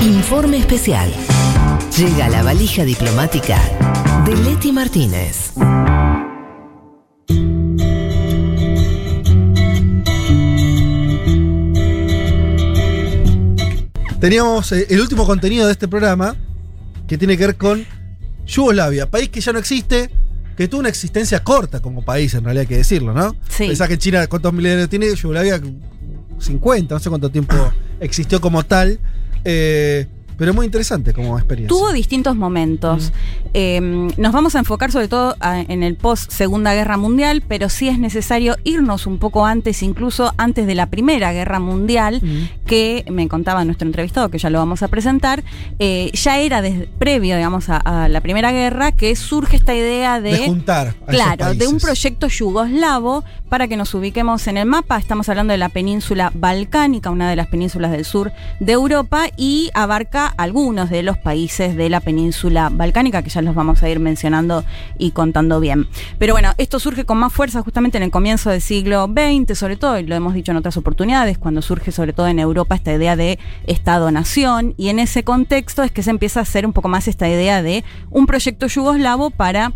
Informe especial. Llega la valija diplomática de Leti Martínez. Teníamos eh, el último contenido de este programa que tiene que ver con Yugoslavia, país que ya no existe, que tuvo una existencia corta como país, en realidad hay que decirlo, ¿no? Sí. Pensás que China, ¿cuántos milenios tiene? Yugoslavia, 50, no sé cuánto tiempo existió como tal. Eh, pero muy interesante como experiencia. Tuvo distintos momentos. Eh, nos vamos a enfocar sobre todo a- en el post Segunda Guerra Mundial, pero sí es necesario irnos un poco antes, incluso antes de la Primera Guerra Mundial, Mm. Que me contaba nuestro entrevistado, que ya lo vamos a presentar, eh, ya era desde, previo, digamos, a, a la Primera Guerra, que surge esta idea de, juntar. a esos Claro, de un proyecto yugoslavo para que nos ubiquemos en el mapa. Estamos hablando de la península balcánica, una de las penínsulas del sur de Europa, y abarca algunos de los países de la península balcánica, que ya los vamos a ir mencionando y contando bien. Pero bueno, esto surge con más fuerza justamente en el comienzo del siglo XX, sobre todo, y lo hemos dicho en otras oportunidades, cuando surge sobre todo en Europa esta idea de Estado-nación, y en ese contexto es que se empieza a hacer un poco más esta idea de un proyecto yugoslavo para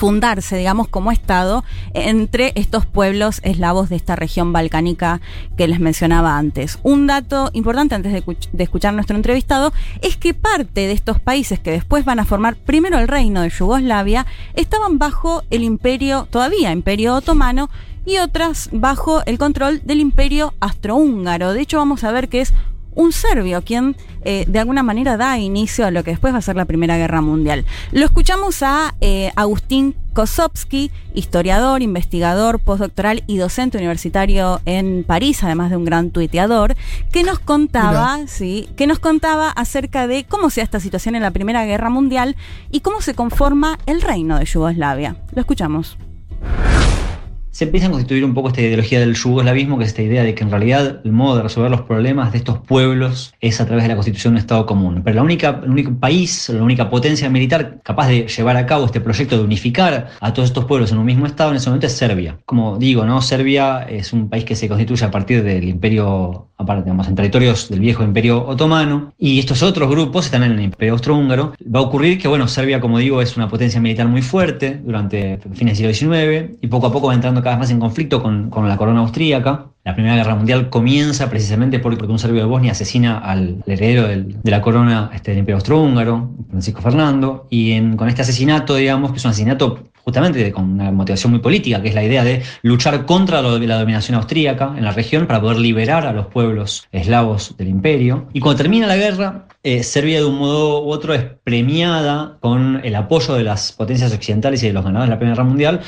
fundarse, digamos, como Estado entre estos pueblos eslavos de esta región balcánica que les mencionaba antes. Un dato importante antes de, de escuchar nuestro entrevistado es que parte de estos países que después van a formar primero el reino de Yugoslavia estaban bajo el imperio, todavía imperio otomano, y otras bajo el control del imperio astrohúngaro. De hecho, vamos a ver que es un serbio quien eh, de alguna manera da inicio a lo que después va a ser la Primera Guerra Mundial. Lo escuchamos a eh, Agustín Kosovsky, historiador, investigador, postdoctoral y docente universitario en París, además de un gran tuiteador, que nos contaba, sí, que nos contaba acerca de cómo se da esta situación en la Primera Guerra Mundial y cómo se conforma el reino de Yugoslavia. Lo escuchamos. Se empieza a constituir un poco esta ideología del yugoslavismo, que es esta idea de que en realidad el modo de resolver los problemas de estos pueblos es a través de la constitución de un Estado común. Pero la única, el único país, la única potencia militar capaz de llevar a cabo este proyecto de unificar a todos estos pueblos en un mismo Estado en ese momento es Serbia. Como digo, ¿no? Serbia es un país que se constituye a partir del imperio, aparte, digamos, en territorios del viejo imperio otomano, y estos otros grupos están en el imperio austrohúngaro. Va a ocurrir que, bueno, Serbia, como digo, es una potencia militar muy fuerte durante fines del siglo XIX, y poco a poco va entrando cada vez más en conflicto con, con la corona austríaca. La Primera Guerra Mundial comienza precisamente porque un serbio de Bosnia asesina al heredero de la corona este, del Imperio Austrohúngaro, Francisco Fernando, y con este asesinato, digamos, que es un asesinato justamente con una motivación muy política, que es la idea de luchar contra la dominación austríaca en la región para poder liberar a los pueblos eslavos del imperio. Y cuando termina la guerra, eh, Serbia de un modo u otro es premiada con el apoyo de las potencias occidentales y de los ganadores de la Primera Guerra Mundial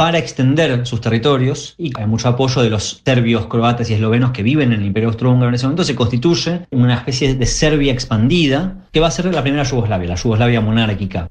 para extender sus territorios y hay mucho apoyo de los serbios, croatas y eslovenos que viven en el Imperio Austrohúngaro en ese momento, se constituye una especie de Serbia expandida que va a ser la primera Yugoslavia, la Yugoslavia monárquica.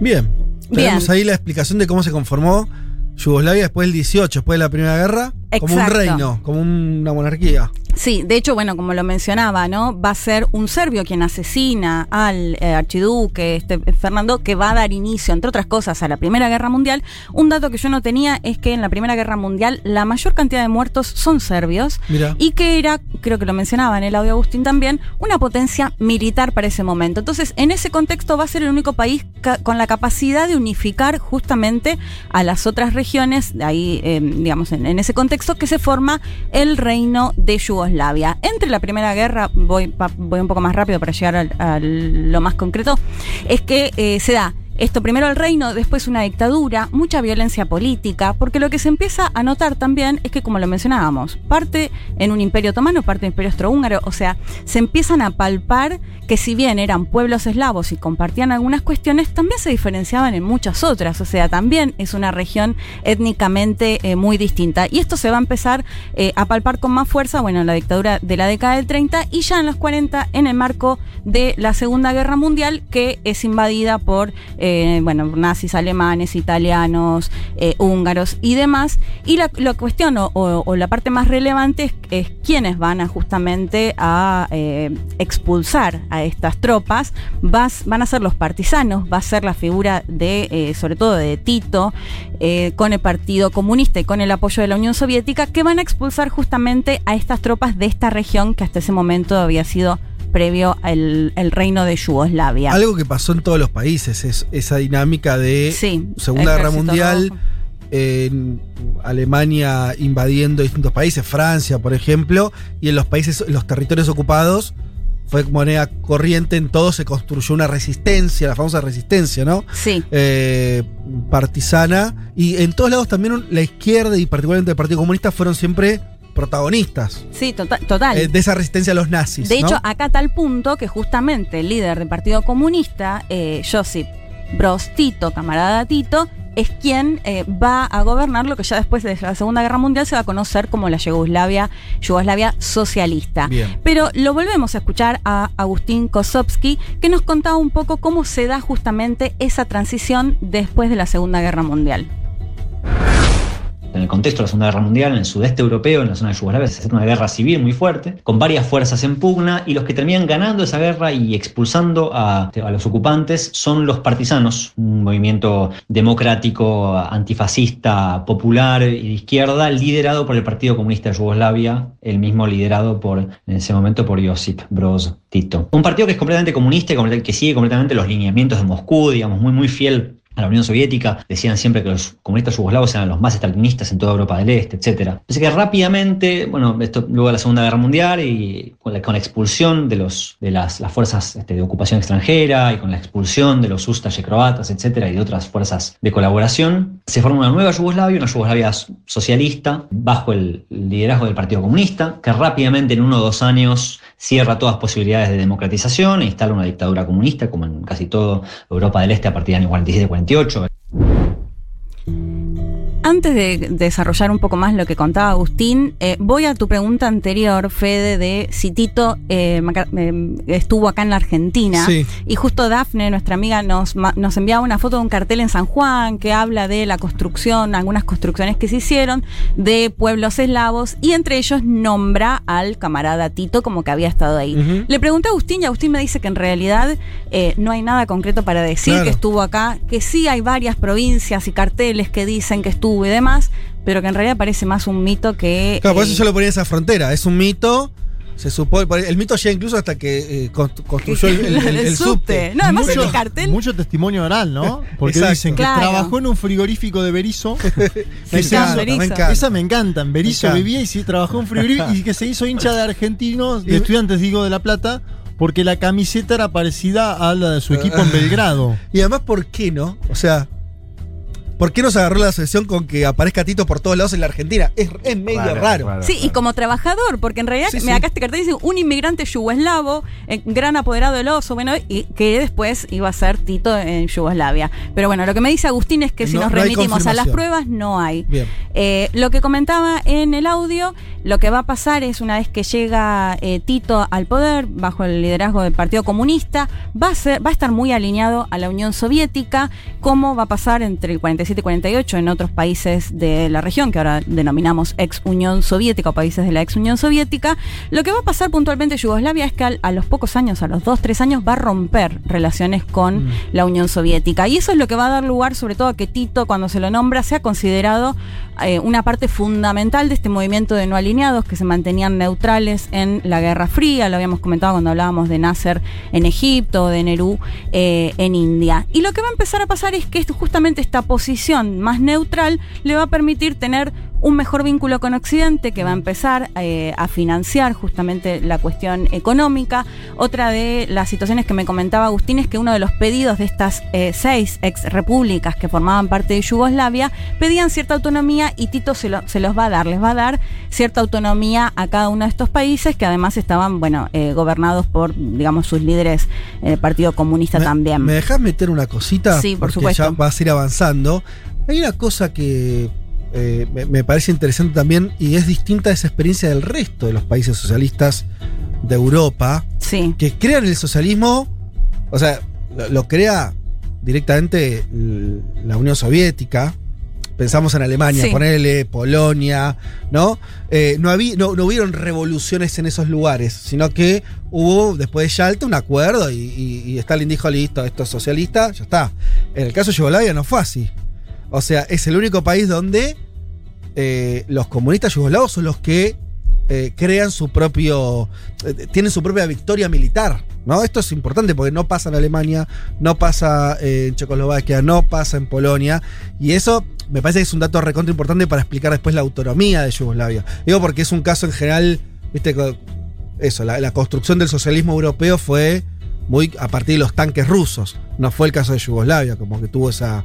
Bien. Tenemos ahí la explicación de cómo se conformó Yugoslavia después del 18, después de la Primera Guerra, como un reino, como una monarquía. Sí, de hecho, bueno, como lo mencionaba, ¿no? Va a ser un serbio quien asesina al eh, archiduque este, Fernando, que va a dar inicio, entre otras cosas, a la Primera Guerra Mundial. Un dato que yo no tenía es que en la Primera Guerra Mundial la mayor cantidad de muertos son serbios Mira. y que era, creo que lo mencionaba en el audio Agustín también, una potencia militar para ese momento. Entonces, en ese contexto va a ser el único país con la capacidad de unificar justamente a las otras regiones, de ahí, eh, digamos, en, en ese contexto, que se forma el reino de Yugoslavia. Entre la Primera Guerra, voy, voy un poco más rápido para llegar a lo más concreto, es que eh, se da esto primero el reino, después una dictadura, mucha violencia política, porque lo que se empieza a notar también es que, como lo mencionábamos, parte en un imperio otomano, parte en imperio austrohúngaro, o sea, se empiezan a palpar que si bien eran pueblos eslavos y compartían algunas cuestiones, también se diferenciaban en muchas otras, o sea, también es una región étnicamente eh, muy distinta. Y esto se va a empezar eh, a palpar con más fuerza, bueno, en la dictadura de la década del 30 y ya en los 40 en el marco de la Segunda Guerra Mundial, que es invadida por eh, bueno, nazis alemanes, italianos, eh, húngaros y demás. Y la, cuestión o, la parte más relevante es, es quiénes van a justamente a eh, expulsar a estas tropas. Van a ser los partisanos, va a ser la figura de, eh, sobre todo de Tito, eh, con el Partido Comunista y con el apoyo de la Unión Soviética, que van a expulsar justamente a estas tropas de esta región que hasta ese momento había sido previo al el reino de Yugoslavia. Algo que pasó en todos los países, es esa dinámica de Sí, Segunda Guerra Mundial, Rojo. en Alemania invadiendo distintos países, Francia, por ejemplo, y en los países, en los territorios ocupados, fue moneda corriente, en todo se construyó una resistencia, la famosa resistencia, ¿no? Sí, Eh, partisana. Y en todos lados también la izquierda y particularmente el Partido Comunista fueron siempre protagonistas sí, tota- total. eh, de esa resistencia a los nazis. De ¿no? hecho, acá tal punto que justamente el líder del Partido Comunista, eh, Josip Broz Tito, camarada Tito, es quien eh, va a gobernar lo que ya después de la Segunda Guerra Mundial se va a conocer como la Yugoslavia, Yugoslavia socialista. Bien. Pero lo volvemos a escuchar a Agustín Kosovsky, que nos contaba un poco cómo se da justamente esa transición después de la Segunda Guerra Mundial. El contexto de la Segunda Guerra Mundial, en el sudeste europeo, en la zona de Yugoslavia, se hace una guerra civil muy fuerte, con varias fuerzas en pugna, y los que terminan ganando esa guerra y expulsando a, los ocupantes son los partisanos, un movimiento democrático, antifascista, popular y de izquierda, liderado por el Partido Comunista de Yugoslavia, el mismo liderado por, en ese momento, por Josip Broz Tito. Un partido que es completamente comunista y que sigue completamente los lineamientos de Moscú, digamos, muy, muy fiel a la Unión Soviética, decían siempre que los comunistas yugoslavos eran los más estalinistas en toda Europa del Este, etc. Así que rápidamente, bueno, esto luego de la Segunda Guerra Mundial y con la, con la expulsión de, las, fuerzas este, de ocupación extranjera y con la expulsión de los ustaše croatas, etc., y de otras fuerzas de colaboración, se forma una nueva Yugoslavia, una Yugoslavia socialista, bajo el liderazgo del Partido Comunista, que rápidamente en uno o dos años cierra todas posibilidades de democratización e instala una dictadura comunista, como en casi toda Europa del Este a partir del año 47-48. Antes de desarrollar un poco más lo que contaba Agustín, eh, voy a tu pregunta anterior, Fede, de si Tito eh, eh, estuvo acá en la Argentina. Sí. Y justo Dafne, nuestra amiga, nos, nos enviaba una foto de un cartel en San Juan que habla de la construcción, algunas construcciones que se hicieron de pueblos eslavos y entre ellos nombra al camarada Tito como que había estado ahí. Le pregunté a Agustín y Agustín me dice que en realidad eh, no hay nada concreto para decir Claro. que estuvo acá, que sí hay varias provincias y carteles que dicen que estuvo y demás, pero que en realidad parece más un mito que... Claro, por eh, eso yo lo ponía en esa frontera. Es un mito. Se supone. El mito llega incluso hasta que eh, constru- construyó el, el- el- el subte. No, además mucho, este cartel... mucho testimonio oral, ¿no? Porque Exacto. dicen que Claro. trabajó en un frigorífico de Berizo. Me encanta, me encanta. Esa me encanta. En Berizo vivía y sí, trabajó en un frigorífico y que se hizo hincha de argentinos, de Y- estudiantes, digo, de La Plata, porque la camiseta era parecida a la de su equipo en Belgrado. Y además, ¿por qué no? O sea, ¿por qué nos agarró la sesión con que aparezca Tito por todos lados en la Argentina? Es, es medio Claro, raro. claro, Sí, y como trabajador, porque en realidad, Sí, sí. acá este cartel dice un inmigrante yugoslavo, eh, gran apoderado del oso, bueno, y que después iba a ser Tito en Yugoslavia. Pero bueno, lo que me dice Agustín es que si No- nos no remitimos a las pruebas, no hay. Bien. Eh, lo que comentaba en el audio, lo que va a pasar es una vez que llega eh, Tito al poder, bajo el liderazgo del Partido Comunista, va a, ser, va a estar muy alineado a la Unión Soviética, como va a pasar entre el 47 y 48 en otros países de la región, que ahora denominamos ex Unión Soviética o países de la ex Unión Soviética. Lo que va a pasar puntualmente en Yugoslavia es que a, los pocos años, a los dos, tres años, va a romper relaciones con la Unión Soviética. Y eso es lo que va a dar lugar, sobre todo, a que Tito, cuando se lo nombra, sea considerado eh, una parte fundamental de este movimiento de no alineados que se mantenían neutrales en la Guerra Fría. Lo habíamos comentado cuando hablábamos de Nasser en Egipto, de Nerú eh, en India. Y lo que va a empezar a pasar es que esto- justamente esta posición más neutral le va a permitir tener un mejor vínculo con Occidente que va a empezar eh, a financiar justamente la cuestión económica. Otra de las situaciones que me comentaba Agustín es que uno de los pedidos de estas eh, seis ex repúblicas que formaban parte de Yugoslavia pedían cierta autonomía y Tito se, lo- se los va a dar, les va a dar cierta autonomía a cada uno de estos países que además estaban, bueno, eh, gobernados por, digamos, sus líderes del Partido Comunista Me- también. ¿Me dejas meter una cosita? Sí, por Porque supuesto. ya vas a ir avanzando. Hay una cosa que eh, me, me parece interesante también y es distinta esa experiencia del resto de los países socialistas de Europa, Sí. que crean el socialismo, o sea, lo, lo crea directamente la Unión Soviética. Pensamos en Alemania, Sí. ponerle Polonia, ¿no? Eh, no, había, no, no hubieron revoluciones en esos lugares, sino que hubo después de Yalta un acuerdo y, y- y Stalin dijo, listo, esto es socialista, ya está. En el caso de Yugoslavia no fue así. O sea, es el único país donde eh, los comunistas yugoslavos son los que eh, crean su propio, eh, tienen su propia victoria militar. ¿no? Esto es importante porque no pasa en Alemania, no pasa en Checoslovaquia, no pasa en Polonia. Y eso me parece que es un dato recontra importante para explicar después la autonomía de Yugoslavia. Digo porque es un caso en general, viste, eso, la, la construcción del socialismo europeo fue muy a partir de los tanques rusos. No fue el caso de Yugoslavia, como que tuvo esa,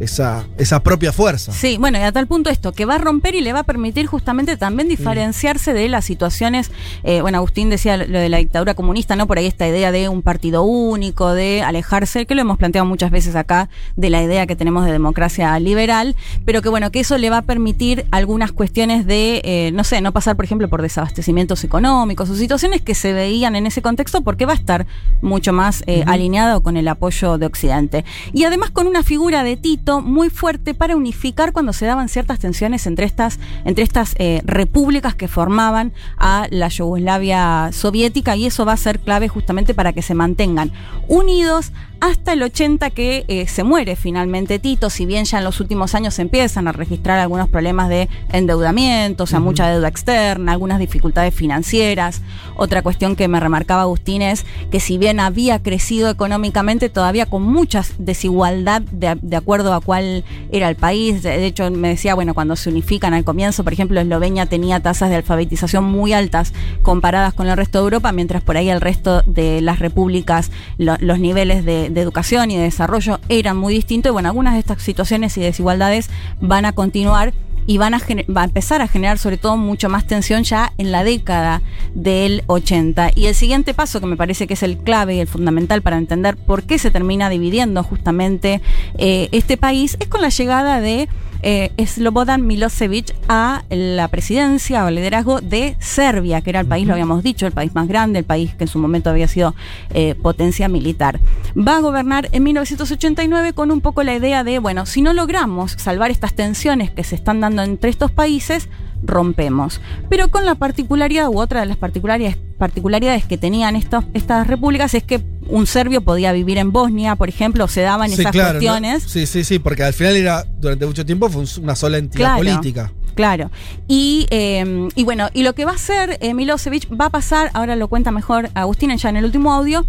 esa, esa propia fuerza. Sí, bueno, y a tal punto esto, que va a romper y le va a permitir justamente también diferenciarse de las situaciones, eh, bueno, Agustín decía lo de la dictadura comunista, ¿no? Por ahí esta idea de un partido único, de alejarse, que lo hemos planteado muchas veces acá, de la idea que tenemos de democracia liberal, pero que bueno, que eso le va a permitir algunas cuestiones de, eh, no sé, no pasar, por ejemplo, por desabastecimientos económicos o situaciones que se veían en ese contexto porque va a estar mucho más eh, alineado con el apoyo de Occidente. Y además con una figura de Tito muy fuerte para unificar cuando se daban ciertas tensiones entre estas, entre estas eh, repúblicas que formaban a la Yugoslavia soviética y eso va a ser clave justamente para que se mantengan unidos hasta el 80 que eh, se muere finalmente Tito, si bien ya en los últimos años se empiezan a registrar algunos problemas de endeudamiento, o sea, mucha deuda externa, algunas dificultades financieras. Otra cuestión que me remarcaba Agustín es que si bien había crecido económicamente, todavía con mucha desigualdad de, de acuerdo a cuál era el país. De, de hecho, me decía, bueno, cuando se unifican al comienzo, por ejemplo, Eslovenia tenía tasas de alfabetización muy altas comparadas con el resto de Europa, mientras por ahí el resto de las repúblicas, lo- los niveles de, de educación y de desarrollo eran muy distintos. Y bueno, algunas de estas situaciones y desigualdades van a continuar y van a, va a empezar a generar sobre todo mucho más tensión ya en la década del 80. Y el siguiente paso, que me parece que es el clave y el fundamental para entender por qué se termina dividiendo justamente eh, este país, es con la llegada de eh, Slobodan Milosevic a la presidencia o liderazgo de Serbia, que era el país, lo habíamos dicho, el país más grande, el país que en su momento había sido eh, potencia militar. Va a gobernar en 1989 con un poco la idea de, bueno, si no logramos salvar estas tensiones que se están dando entre estos países, rompemos. Pero con la particularidad, u otra de las particularidades, particularidades que tenían estos, estas repúblicas, es que un serbio podía vivir en Bosnia, por ejemplo, se daban Sí, esas claro, ¿no? cuestiones. Sí, sí, sí, porque al final era, durante mucho tiempo fue un- una sola entidad Claro. política. Claro. Y, eh, y bueno, y lo que va a hacer eh, Milosevic va a pasar, ahora lo cuenta mejor Agustín ya en el último audio,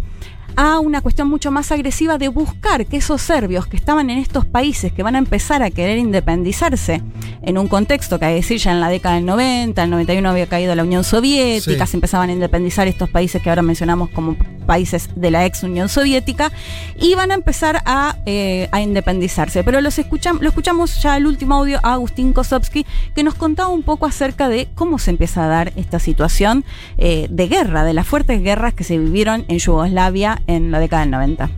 a una cuestión mucho más agresiva de buscar que esos serbios que estaban en estos países, que van a empezar a querer independizarse en un contexto que hay que decir ya en la década del 90, el 91 había caído la Unión Soviética, Sí. se empezaban a independizar estos países que ahora mencionamos como países de la ex Unión Soviética, y van a empezar a, eh, a independizarse. Pero los escucham- lo escuchamos ya el último audio a Agustín Kosovsky, que nos contaba un poco acerca de cómo se empieza a dar esta situación eh, de guerra, de las fuertes guerras que se vivieron en Yugoslavia en la década del 90.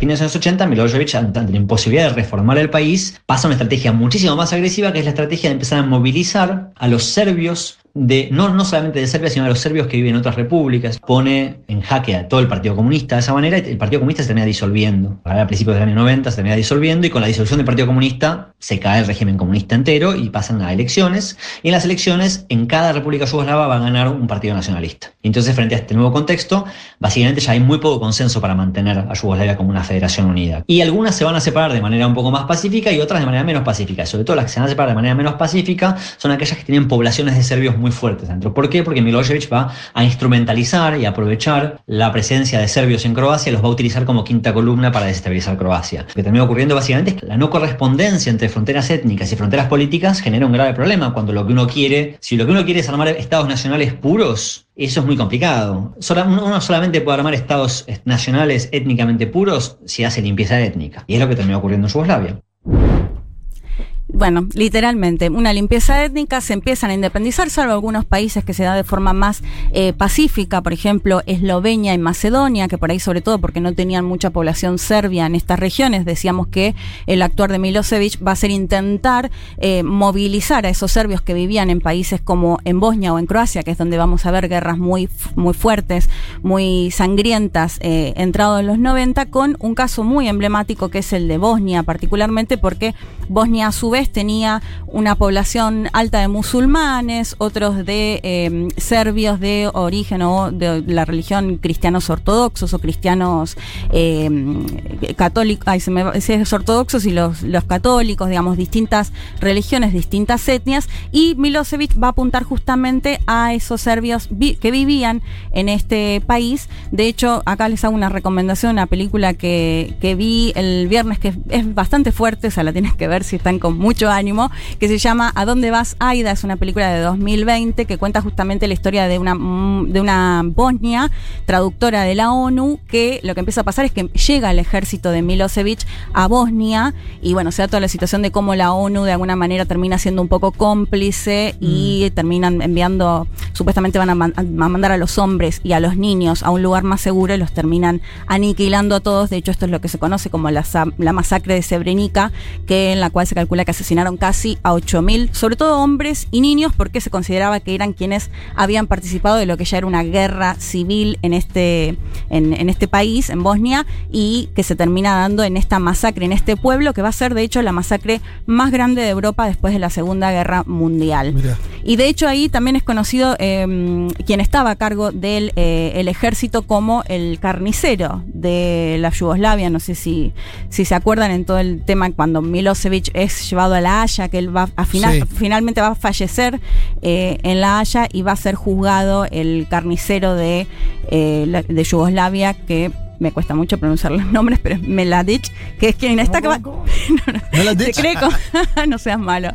fines de los 80, Milosevic, ante la imposibilidad de reformar el país, pasa a una estrategia muchísimo más agresiva, que es la estrategia de empezar a movilizar a los serbios de, no, no solamente de Serbia, sino a los serbios que viven en otras repúblicas. Pone en jaque a todo el Partido Comunista de esa manera y el Partido Comunista se termina disolviendo. A principios del año 90 se termina disolviendo y con la disolución del Partido Comunista se cae el régimen comunista entero y pasan a elecciones. Y en las elecciones, en cada república yugoslava va a ganar un partido nacionalista. Y entonces, frente a este nuevo contexto, básicamente ya hay muy poco consenso para mantener a Yugoslavia como una federación unida. Y algunas se van a separar de manera un poco más pacífica y otras de manera menos pacífica. Sobre todo las que se van a separar de manera menos pacífica son aquellas que tienen poblaciones de serbios muy fuertes dentro. ¿Por qué? Porque Milosevic va a instrumentalizar y aprovechar la presencia de serbios en Croacia y los va a utilizar como quinta columna para desestabilizar Croacia. Lo que termina ocurriendo básicamente es que la no correspondencia entre fronteras étnicas y fronteras políticas genera un grave problema cuando lo que uno quiere, si lo que uno quiere es armar estados nacionales puros, eso es muy complicado. Uno solamente puede armar estados nacionales étnicamente puros si hace limpieza étnica. Y es lo que terminó ocurriendo en Yugoslavia. Bueno, literalmente, una limpieza étnica, se empiezan a independizar, salvo algunos países que se da de forma más eh, pacífica, por ejemplo, Eslovenia y Macedonia, que por ahí sobre todo porque no tenían mucha población serbia en estas regiones, decíamos que el actuar de Milosevic va a ser intentar eh, movilizar a esos serbios que vivían en países como en Bosnia o en Croacia, que es donde vamos a ver guerras muy, muy fuertes, muy sangrientas, eh, entrado en los 90, con un caso muy emblemático que es el de Bosnia, particularmente porque Bosnia a su vez tenía una población alta de musulmanes, otros de eh, serbios de origen o de la religión cristianos ortodoxos o cristianos eh, católicos, ay, se ortodoxos y los, los católicos, digamos, distintas religiones, distintas etnias, y Milosevic va a apuntar justamente a esos serbios que vivían en este país. De hecho, acá les hago una recomendación, una película que, que vi el viernes que es bastante fuerte, o sea, la tienes que ver si están con mucho ánimo, que se llama ¿A dónde vas, Aida? Es una película de 2020 que cuenta justamente la historia de una, mm, de una Bosnia, traductora de la ONU, que lo que empieza a pasar es que llega el ejército de Milosevic a Bosnia y bueno, se da toda la situación de cómo la ONU de alguna manera termina siendo un poco cómplice y terminan enviando, supuestamente van a, man- a mandar a los hombres y a los niños a un lugar más seguro y los terminan aniquilando a todos. De hecho, esto es lo que se conoce como la, la masacre de Srebrenica, que en la cual se calcula que asesinaron casi a 8.000, sobre todo hombres y niños, porque se consideraba que eran quienes habían participado de lo que ya era una guerra civil en este, en, en este país, en Bosnia, y que se termina dando en esta masacre, en este pueblo, que va a ser de hecho la masacre más grande de Europa después de la Segunda Guerra Mundial. Mirá. Y de hecho ahí también es conocido eh, quien estaba a cargo del eh, el ejército como el carnicero de la Yugoslavia. No sé si, si se acuerdan en todo el tema cuando Milosevic es llevado a La Haya, que él va a final, Sí. finalmente va a fallecer eh, en La Haya y va a ser juzgado el carnicero de, eh, de Yugoslavia que me cuesta mucho pronunciar los nombres, pero es Meladic, que es quien está... ¿Cómo, acá- cómo, Meladic. se cree con- no seas malo.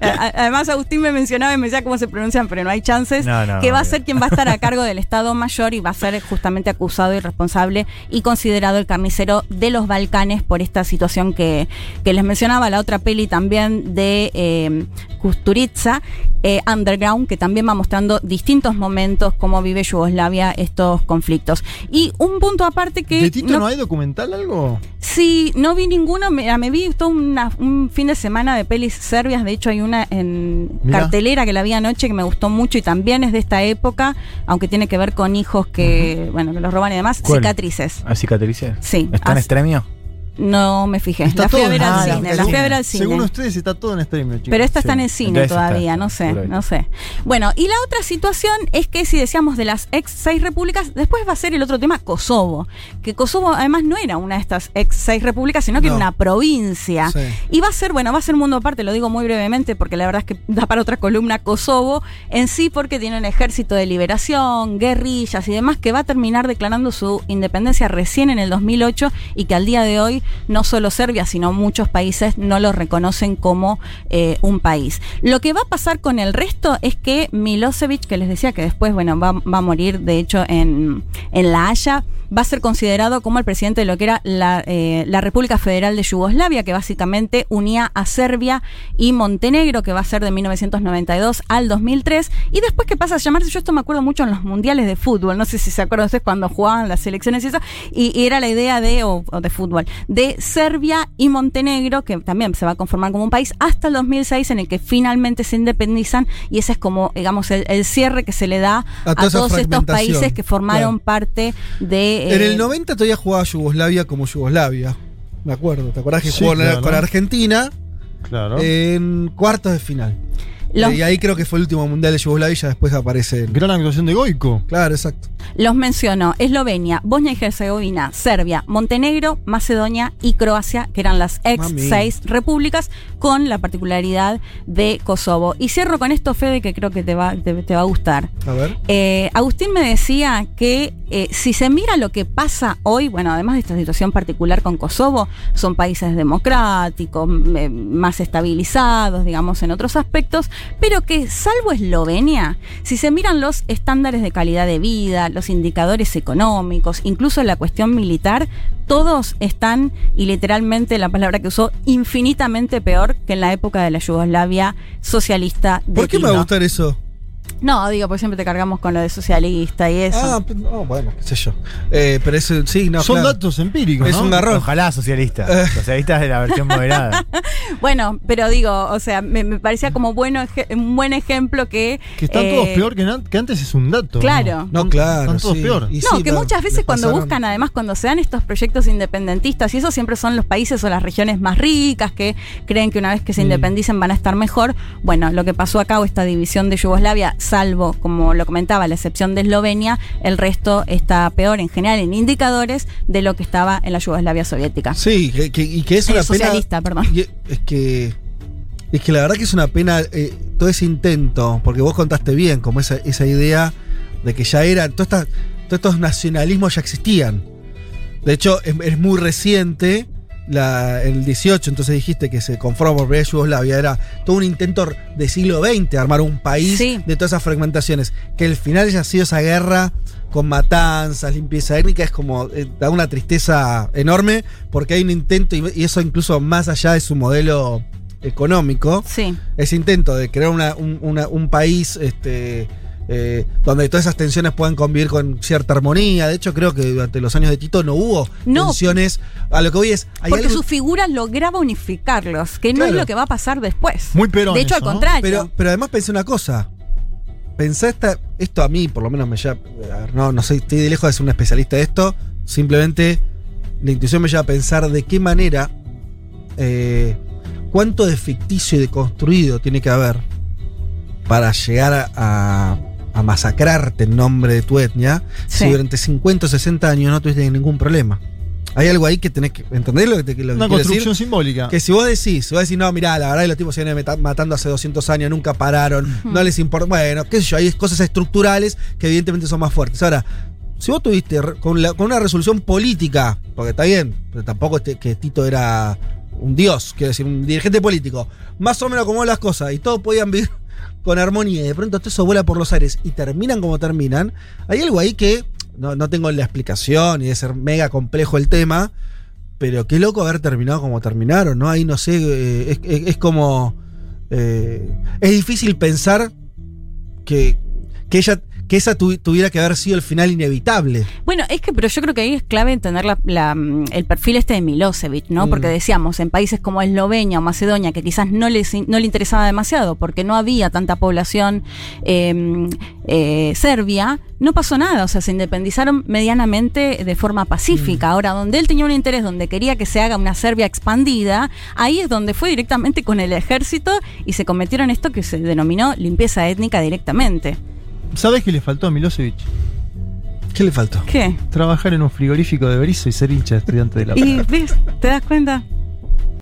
Además, Agustín me mencionaba y me decía cómo se pronuncian, pero no hay chances. No, no, que va a ser quien va a estar a cargo del Estado Mayor y va a ser justamente acusado y responsable y considerado el carnicero de los Balcanes por esta situación que, que les mencionaba. La otra peli también de eh, Kusturica, eh, Underground, que también va mostrando distintos momentos cómo vive Yugoslavia estos conflictos. Y un punto aparte que. ¿De Tito no, hay documental algo? Sí, no vi ninguno, me, me vi todo una- un fin de semana de pelis serbias, de hecho hay una en Mirá. cartelera que la vi anoche que me gustó mucho y también es de esta época, aunque tiene que ver con hijos que, bueno, que los roban y demás, ¿Cuál? cicatrices. ¿A cicatrices? Sí. ¿Está en extremio? No me fijé, Está la fui a ver al cine, la fui a cine. ver al cine. Según ustedes está todo en streaming, chicos. Pero esta está en Sí. el cine Entonces está, todavía, no sé, no sé. Bueno, y la otra situación es que si decíamos de las ex seis repúblicas, después va a ser el otro tema Kosovo. Que Kosovo además no era una de estas ex seis repúblicas, sino que No. era una provincia. Sí. Y va a ser, bueno, va a ser un mundo aparte, lo digo muy brevemente porque la verdad es que da para otra columna Kosovo en sí porque tiene un ejército de liberación, guerrillas y demás que va a terminar declarando su independencia recién en el 2008 y que al día de hoy no solo Serbia, sino muchos países no lo reconocen como eh, un país. Lo que va a pasar con el resto es que Milosevic, que les decía que después, bueno, va, a morir de hecho en, en La Haya, va a ser considerado como el presidente de lo que era la, eh, la República Federal de Yugoslavia, que básicamente unía a Serbia y Montenegro, que va a ser de 1992 al 2003. Y después que pasa a llamarse, yo esto me acuerdo mucho en los mundiales de fútbol, no sé si se acuerdan ustedes cuando jugaban las selecciones y eso, y, y era la idea de, o, o de fútbol, de Serbia y Montenegro, que también se va a conformar como un país, hasta el 2006 en el que finalmente se independizan, y ese es como, digamos, el, el cierre que se le da A todos estos países que formaron claro. parte de... En eh, el 90 todavía jugaba Yugoslavia como Yugoslavia. Me acuerdo. ¿Te acordás que Sí, jugó claro. con Argentina Claro. en cuartos de final? Los- Y ahí creo que fue el último mundial de Yugoslavia y ya después aparece. Gran actuación de Goico. Claro, exacto. Los menciono Eslovenia, Bosnia y Herzegovina, Serbia, Montenegro, Macedonia y Croacia, que eran las ex Mami. seis repúblicas, con la particularidad de Kosovo. Y cierro con esto, Fede, que creo que te va, te, te va a gustar. A ver. Eh, Agustín me decía que eh, si se mira lo que pasa hoy, bueno, además de esta situación particular con Kosovo, son países democráticos, eh, más estabilizados, digamos, en otros aspectos, pero que salvo Eslovenia, si se miran los estándares de calidad de vida, los indicadores económicos, incluso la cuestión militar, todos están, y literalmente la palabra que usó, infinitamente peor que en la época de la Yugoslavia socialista de ¿Por qué me va a gustar eso? No, digo, porque siempre te cargamos con lo de socialista y eso. Ah, no, bueno, qué sé yo. Eh, pero eso, sí, no, Son claro. datos empíricos. Es ¿no? un garrón. Ojalá socialista. Eh. Socialista de la versión moderada. Bueno, pero digo, o sea, me, me parecía como bueno un buen ejemplo que. Que están eh, todos peor que, que antes es un dato. Claro. No, claro. Están todos sí. peor. Y No, sí, que la- muchas veces cuando pasaron- buscan, además, cuando se dan estos proyectos independentistas, y eso siempre son los países o las regiones más ricas que creen que una vez que se Mm. independicen van a estar mejor. Bueno, lo que pasó acá, o esta división de Yugoslavia, salvo, como lo comentaba, la excepción de Eslovenia, el resto está peor en general en indicadores de lo que estaba en la Yugoslavia soviética. Sí, que, que- y que es Eh, una socialista, pena. perdón. Es que. Es que la verdad que es una pena eh, todo ese intento, porque vos contaste bien, como esa, esa idea de que ya estas- todos estos nacionalismos ya existían. De hecho, es, es muy reciente. La, el 18, entonces dijiste que se conformó por primera Yugoslavia. Era todo un intento de siglo XX armar un país Sí. de todas esas fragmentaciones. Que el final haya sido esa guerra con matanzas, limpieza étnica, es como. eh, da una tristeza enorme porque hay un intento, y, y eso incluso más allá de su modelo económico, Sí. ese intento de crear una- un, una- un país este, eh, donde todas esas tensiones puedan convivir con cierta armonía. De hecho, creo que durante los años de Tito no hubo No. tensiones. A lo que voy es. Hay Porque algo- su figura lograba unificarlos, que no Claro. es lo que va a pasar después. Muy Perón De hecho, eso, al ¿no? contrario. pero, pero además pensé una cosa. Pensé esta, esto a mí, por lo menos me lleva. a ver, no, no soy, estoy de lejos de ser un especialista de esto. Simplemente la intuición me lleva a pensar de qué manera. eh, cuánto de ficticio y de construido tiene que haber para llegar a, a- a masacrarte en nombre de tu etnia Sí. si durante 50 o 60 años no tuviste ningún problema. Hay algo ahí que tenés que. ¿Entendés lo que te lo que Una decir? construcción simbólica. Que si vos decís, si vos decís, no, mirá, la verdad que los tipos se vienen matando hace 200 años, nunca pararon, no les importa. Bueno, qué sé yo, hay cosas estructurales que evidentemente son más fuertes. Ahora, si vos tuviste re- con, la- con una resolución política, porque está bien, pero tampoco este- que Tito era un dios, quiero decir, un dirigente político, más o menos como las cosas, y todos podían vivir con armonía, y de pronto todo eso vuela por los aires y terminan como terminan, hay algo ahí que no, no tengo la explicación y de ser mega complejo el tema, pero qué loco haber terminado como terminaron, ¿no? Ahí no sé, eh, es, es- es como... eh, es difícil pensar que, que ella que esa tu- tuviera que haber sido el final inevitable. Bueno, es que, pero yo creo que ahí es clave entender la- la, mm, el perfil este de Milosevic, ¿no? Mm. Porque decíamos, en países como Eslovenia o Macedonia, que quizás no les, no le interesaba demasiado, porque no había tanta población eh, eh, serbia, no pasó nada, o sea, se independizaron medianamente de forma pacífica. Ahora, donde él tenía un interés, donde quería que se haga una Serbia expandida, ahí es donde fue directamente con el ejército y se cometieron esto que se denominó limpieza étnica directamente. ¿Sabes qué le faltó a Milosevic? ¿Qué le faltó? ¿Qué? Trabajar en un frigorífico de Berizo y ser hincha de estudiante de la Y ves, ¿te das cuenta?